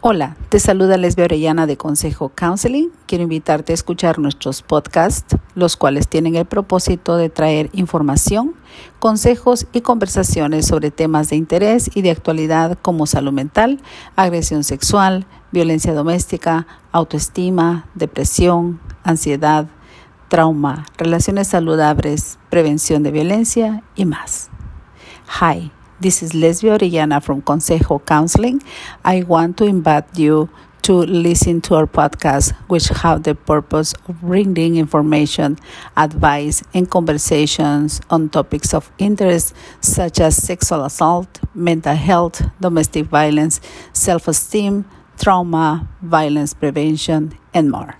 Hola, te saluda Lesbia Orellana de Consejo Counseling. Quiero invitarte a escuchar nuestros podcasts, los cuales tienen el propósito de traer información, consejos y conversaciones sobre temas de interés y de actualidad como salud mental, agresión sexual, violencia doméstica, autoestima, depresión, ansiedad, trauma, relaciones saludables, prevención de violencia y más. Hi. This is Lesbia Orellana from Consejo Counseling. I want to invite you to listen to our podcast, which have the purpose of bringing information, advice, and conversations on topics of interest such as sexual assault, mental health, domestic violence, self esteem, trauma, violence prevention, and more.